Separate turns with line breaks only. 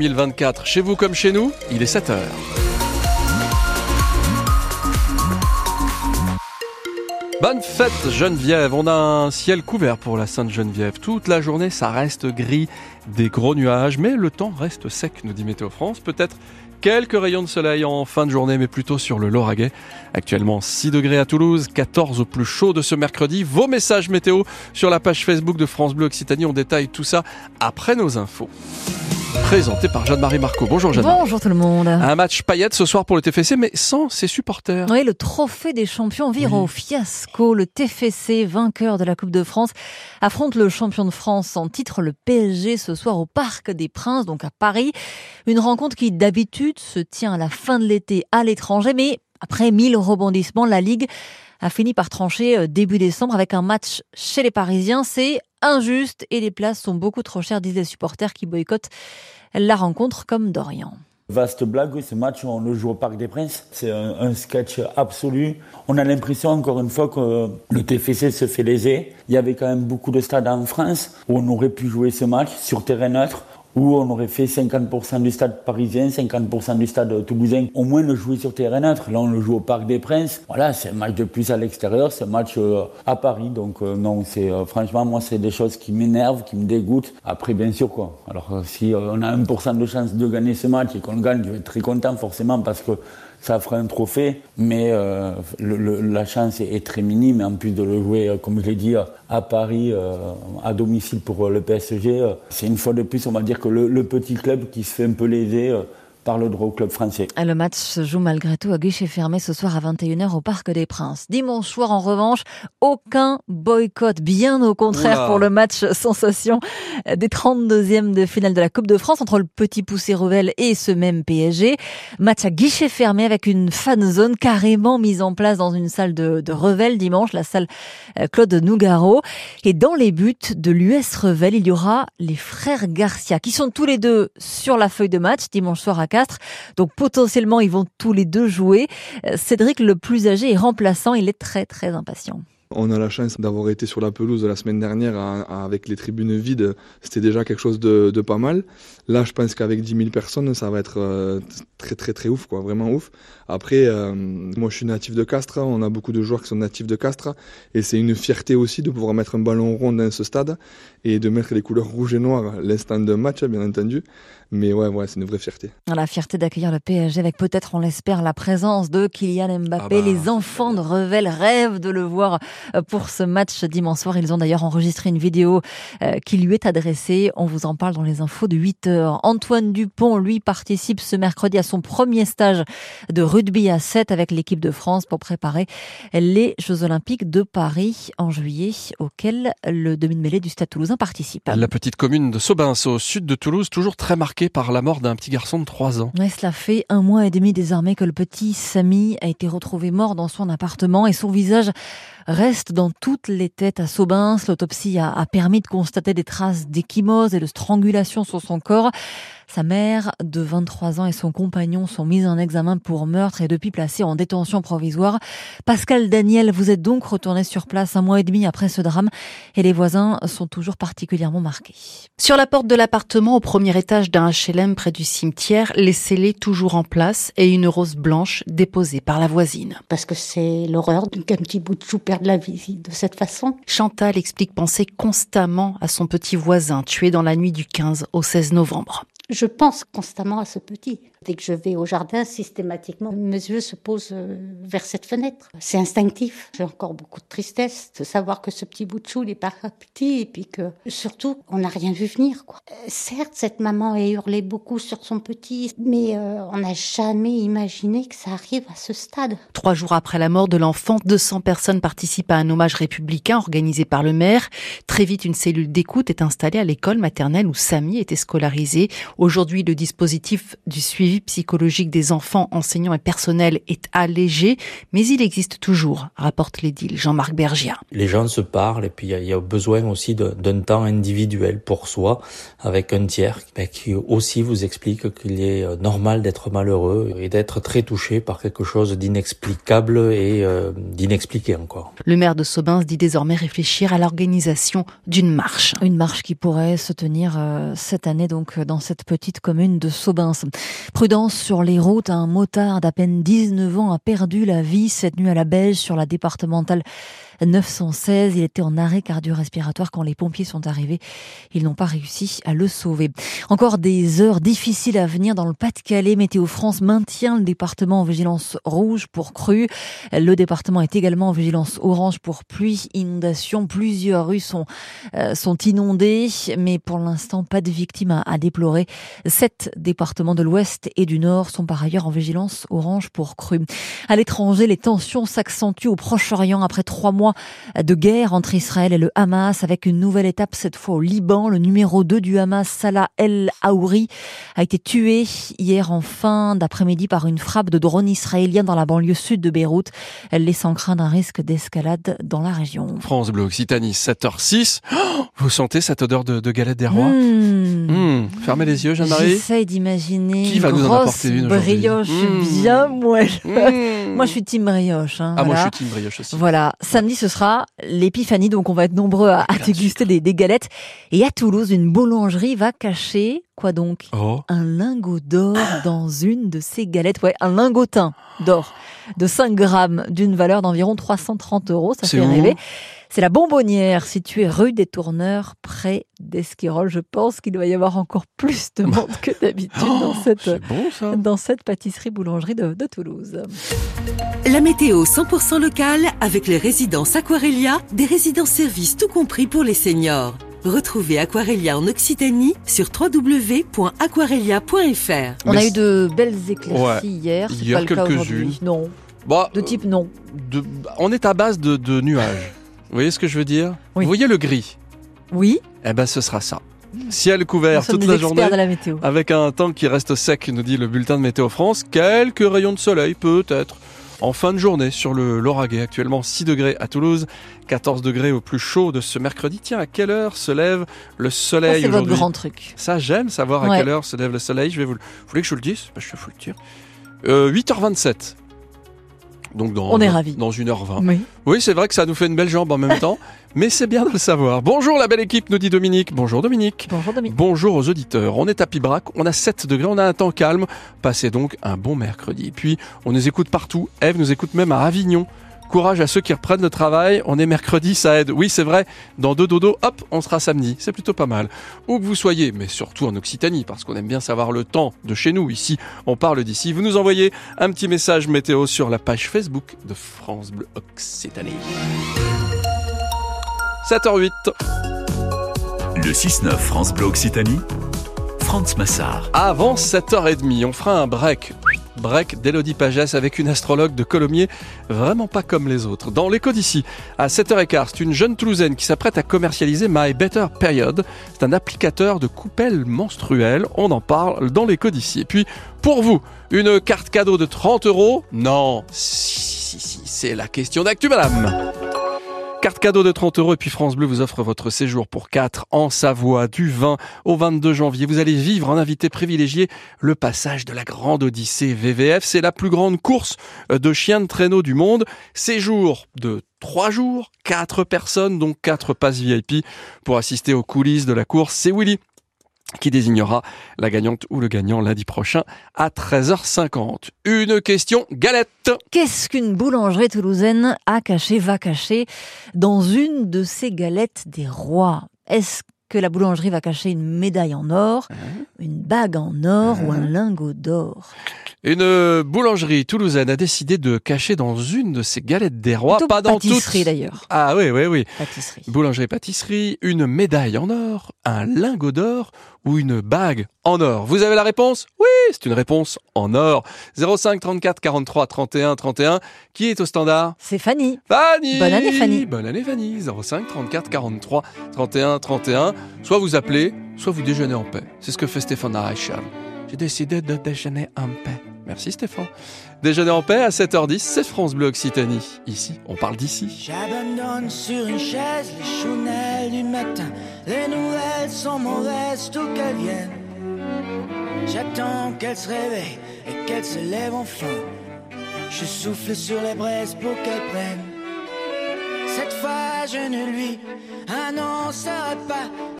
2024. Chez vous comme chez nous, il est 7h. Bonne fête Geneviève, on a un ciel couvert pour la Sainte Geneviève. Toute la journée ça reste gris, des gros nuages, mais le temps reste sec, nous dit Météo France. Peut-être quelques rayons de soleil en fin de journée, mais plutôt sur le Lauragais. Actuellement 6 degrés à Toulouse, 14 au plus chaud de ce mercredi. Vos messages météo sur la page Facebook de France Bleu Occitanie, on détaille tout ça après nos infos présenté par Jeanne-Marie Marco. Bonjour Jeanne.
Bonjour tout le monde.
Un match paillette ce soir pour le TFC, mais sans ses supporters.
Oui, le trophée des champions vire au fiasco. Le TFC, vainqueur de la Coupe de France, affronte le champion de France en titre, le PSG, ce soir au Parc des Princes, donc à Paris. Une rencontre qui d'habitude se tient à la fin de l'été à l'étranger, mais après mille rebondissements, la Ligue a fini par trancher euh, début décembre avec un match chez les Parisiens. C'est injuste et les places sont beaucoup trop chères, disent les supporters qui boycottent la rencontre comme Dorian.
Vaste blague, ce match, on le joue au Parc des Princes. C'est un, sketch absolu. On a l'impression, encore une fois, que le TFC se fait léser. Il y avait quand même beaucoup de stades en France où on aurait pu jouer ce match sur terrain neutre où on aurait fait 50% du stade parisien, 50% du stade toulousain, au moins le jouer sur terrain neutre. Là, on le joue au Parc des Princes. Voilà, c'est un match de plus à l'extérieur, c'est un match euh, à Paris. Donc, euh, non, c'est euh, franchement, moi, c'est des choses qui m'énervent, qui me dégoûtent. Après, bien sûr, quoi. Alors, si on a 1% de chance de gagner ce match et qu'on le gagne, je vais être très content, forcément, parce que ça ferait un trophée, mais la chance est, très minime. En plus de le jouer, comme je l'ai dit, à Paris, à domicile pour le PSG, c'est une fois de plus, on va dire le, le, petit club qui se fait un peu léser par le droit au club français.
Le match se joue malgré tout à guichet fermé ce soir à 21h au Parc des Princes. Dimanche soir, en revanche, aucun boycott, bien au contraire pour le match sensation des 32e de finale de la Coupe de France entre le Petit Poussé Revel et ce même PSG. Match à guichet fermé avec une fan zone carrément mise en place dans une salle de, de Revel dimanche, la salle euh, Claude Nougaro. Et dans les buts de l'US Revel, il y aura les frères Garcia qui sont tous les deux sur la feuille de match dimanche soir à Donc potentiellement, ils vont tous les deux jouer. Euh, Cédric, le plus âgé, est remplaçant. Il est très très impatient.
On a la chance d'avoir été sur la pelouse la semaine dernière avec les tribunes vides. C'était déjà quelque chose de, pas mal. Là, je pense qu'avec 10 000 personnes, ça va être euh, très très très ouf, quoi, vraiment ouf. Après, euh, moi je suis natif de Castres, on a beaucoup de joueurs qui sont natifs de Castres, et c'est une fierté aussi de pouvoir mettre un ballon rond dans ce stade et de mettre les couleurs rouges et noires l'instant de match, bien entendu. Mais ouais, ouais, c'est une vraie fierté.
La fierté d'accueillir le PSG avec peut-être, on l'espère, la présence de Kylian Mbappé. Ah bah, les enfants de Revel rêvent de le voir euh, pour ce match dimanche soir. Ils ont d'ailleurs enregistré une vidéo euh, qui lui est adressée. On vous en parle dans les infos de 8 heures. Antoine Dupont, lui, participe ce mercredi à son premier stage de rugby à 7 avec l'équipe de France pour préparer les Jeux Olympiques de Paris en juillet, auxquels le demi-mêlée du Stade Toulousain participe.
La petite commune de Sobins, au sud de Toulouse, toujours très marquée par la mort d'un petit garçon de 3 ans.
cela fait un mois et demi désormais que le petit Samy a été retrouvé mort dans son appartement et son visage reste dans toutes les têtes à Sobins. L'autopsie a, a permis de constater des traces d'échymose et de strangulation sur son corps. Sa mère de 23 ans et son compagnon sont mis en examen pour meurtre et depuis placés en détention provisoire. Pascal Daniel, vous êtes donc retourné sur place un mois et demi après ce drame et les voisins sont toujours particulièrement marqués.
Sur la porte de l'appartement au premier étage d'un HLM près du cimetière, les scellés toujours en place et une rose blanche déposée par la voisine.
Parce que c'est l'horreur qu'un petit bout de chou perde la vie de cette façon.
Chantal explique penser constamment à son petit voisin tué dans la nuit du 15 au 16 novembre.
Je pense constamment à ce petit. Dès que je vais au jardin, systématiquement, mes yeux se posent euh, vers cette fenêtre. C'est instinctif. J'ai encore beaucoup de tristesse de savoir que ce petit bout de chou n'est pas petit et puis que surtout, on n'a rien vu venir. Euh, certes, cette maman a hurlé beaucoup sur son petit, mais euh, on n'a jamais imaginé que ça arrive à ce stade.
Trois jours après la mort de l'enfant, 200 personnes participent à un hommage républicain organisé par le maire. Très vite, une cellule d'écoute est installée à l'école maternelle où Samy était scolarisé. Aujourd'hui, le dispositif du suivi psychologique des enfants, enseignants et personnels est allégé, mais il existe toujours, rapporte l'édile Jean-Marc Bergia.
Les gens se parlent et puis il y, a besoin aussi d'un temps individuel pour soi avec un tiers qui aussi vous explique qu'il est euh, normal d'être malheureux et d'être très touché par quelque chose d'inexplicable et euh, d'inexpliqué encore.
Le maire de Sobins dit désormais réfléchir à l'organisation d'une marche.
Une marche qui pourrait se tenir euh, cette année donc dans cette petite commune de Saubins. Prudence sur les routes, un motard d'à peine 19 ans a perdu la vie cette nuit à la Beige sur la départementale 916. Il était en arrêt cardio-respiratoire quand les pompiers sont arrivés. Ils n'ont pas réussi à le sauver. Encore des heures difficiles à venir dans le Pas-de-Calais. Météo France maintient le département en vigilance rouge pour crue. Le département est également en vigilance orange pour pluie, inondation. Plusieurs rues sont, euh, sont inondées, mais pour l'instant, pas de victimes à, à déplorer. Sept départements de l'ouest et du nord sont par ailleurs en vigilance orange pour crue. À l'étranger, les tensions s'accentuent au Proche-Orient après trois mois de guerre entre Israël et le Hamas avec une nouvelle étape cette fois au Liban. Le numéro 2 du Hamas, Salah El Aouri, a été tué hier en fin d'après-midi par une frappe de drone israélien dans la banlieue sud de Beyrouth, laissant craindre un risque d'escalade dans la région.
France Bleu Occitanie, 7h06. vous sentez cette odeur de, de galette des rois?
Mmh.
Mmh. Fermez les yeux, Jeanne-Marie.
J'essaye d'imaginer
Qui va
une
nous en
grosse
apporter une
brioche
mmh.
bien moelle. Moi, je suis team brioche. Hein,
Ah, moi,
voilà.
je suis team brioche aussi.
Voilà, samedi ce sera l'épiphanie, donc on va être nombreux à, à déguster des, des galettes. Et à Toulouse, une boulangerie va cacher quoi donc
Oh.
Un lingot d'or dans une de ces galettes. Ouais, un lingotin d'or de 5 grammes d'une valeur d'environ 330 euros. Ça fait rêver. C'est la Bonbonnière, située rue des Tourneurs, près d'Esquirol. Je pense qu'il doit y avoir encore plus de monde que d'habitude dans
Oh,
cette,
c'est bon ça.
dans cette pâtisserie-boulangerie de, de Toulouse.
La météo 100% locale avec les résidences Aquarelia, des résidences-services tout compris pour les seniors. Retrouvez Aquarelia en Occitanie sur www.aquarelia.fr.
On a eu de belles éclaircies
Ouais.
hier. c'est
Hier,
pas le cas
quelques-unes.
aujourd'hui. Non.
Bah,
De type non.
de- on est à base de, de nuages. Vous voyez ce que je veux dire
Oui.
Vous voyez le gris
Oui.
Eh ben, ce sera ça. Ciel couvert toute la journée.
de la météo.
Avec un temps qui reste sec, nous dit le bulletin de Météo France. Quelques rayons de soleil, peut-être. En fin de journée, sur le Lauragais, actuellement 6 degrés à Toulouse, 14 degrés au plus chaud de ce mercredi. Tiens, à quelle heure se lève le soleil
c'est votre
aujourd'hui
grand truc.
Ça, j'aime savoir à quelle heure se lève le soleil. Je vais vous, vous voulez que je vous le dise? Bah, Je vais vous le dire. Euh, 8h27. Donc dans,
On est
dans-
ravis.
Dans 1h20.
Oui.
Oui, c'est vrai que ça nous fait une belle jambe en même temps, mais c'est bien de le savoir. Bonjour la belle équipe, nous dit Dominique. Bonjour Dominique.
Bonjour Dominique.
Bonjour aux auditeurs. On est à Pibrac, on a 7 degrés, on a un temps calme. Passez donc un bon mercredi. Puis, on nous écoute partout. Eve nous écoute même à Avignon. Courage à ceux qui reprennent le travail. On est mercredi, ça aide. Oui, c'est vrai. Dans deux dodo, hop, on sera samedi. C'est plutôt pas mal. Où que vous soyez, mais surtout en Occitanie, parce qu'on aime bien savoir le temps de chez nous. Ici, on parle d'ici. Vous nous envoyez un petit message météo sur la page Facebook de France Bleu Occitanie. 7h08.
Le 6-9 France Bleu Occitanie, Franz Massard.
Avant 7h30, on fera un break. Break d'Elodie Pagès avec une astrologue de Colomiers vraiment pas comme les autres. Dans l'écho d'ici, à 7h15, c'est une jeune Toulousaine qui s'apprête à commercialiser My Better Period. C'est un applicateur de coupelles menstruelles. On en parle dans l'écho d'ici. Et puis, pour vous, une carte cadeau de 30 euros? Non, si, si, si, c'est la question d'actu, madame. Carte cadeau de 30 euros et puis France Bleu vous offre votre séjour pour 4 en Savoie du 20 au 22 janvier. Vous allez vivre en invité privilégié le passage de la Grande Odyssée VVF. C'est la plus grande course de chiens de traîneau du monde. Séjour de 3 jours, 4 personnes, donc 4 passes VIP pour assister aux coulisses de la course. C'est Willy qui désignera la gagnante ou le gagnant lundi prochain à 13h50. Une question galette.
Qu'est-ce qu'une boulangerie toulousaine a caché, va cacher dans une de ses galettes des rois? Est-ce que la boulangerie va cacher une médaille en or, une bague en or ou un lingot d'or?
Une boulangerie toulousaine a décidé de cacher dans une de ses galettes des rois,
Plutôt
pas dans
pâtisserie
toutes.
d'ailleurs.
Ah oui, oui, oui.
Pâtisserie.
Boulangerie-pâtisserie, une médaille en or, un lingot d'or ou une bague en or. Vous avez la réponse? Oui, c'est une réponse en or. 05 34 43 31 31. Qui est au standard?
C'est Fanny.
Fanny
Bonne année, Fanny.
Bonne année Fanny 05 34 43 31 31. Soit vous appelez, soit vous déjeunez en paix. C'est ce que fait Stéphane Reichel. J'ai décidé de déjeuner en paix. Merci Stéphane. Déjeuner en paix à 7h10, c'est France Bleu Occitanie. Ici, on parle d'ici.
J'abandonne sur une chaise les chounelles du matin. Les nouvelles sont mauvaises, tout qu'elles viennent. J'attends qu'elle se réveille et qu'elle se lève enfin. Je souffle sur les braises pour qu'elle prenne. Cette fois, je ne lui annoncerai pas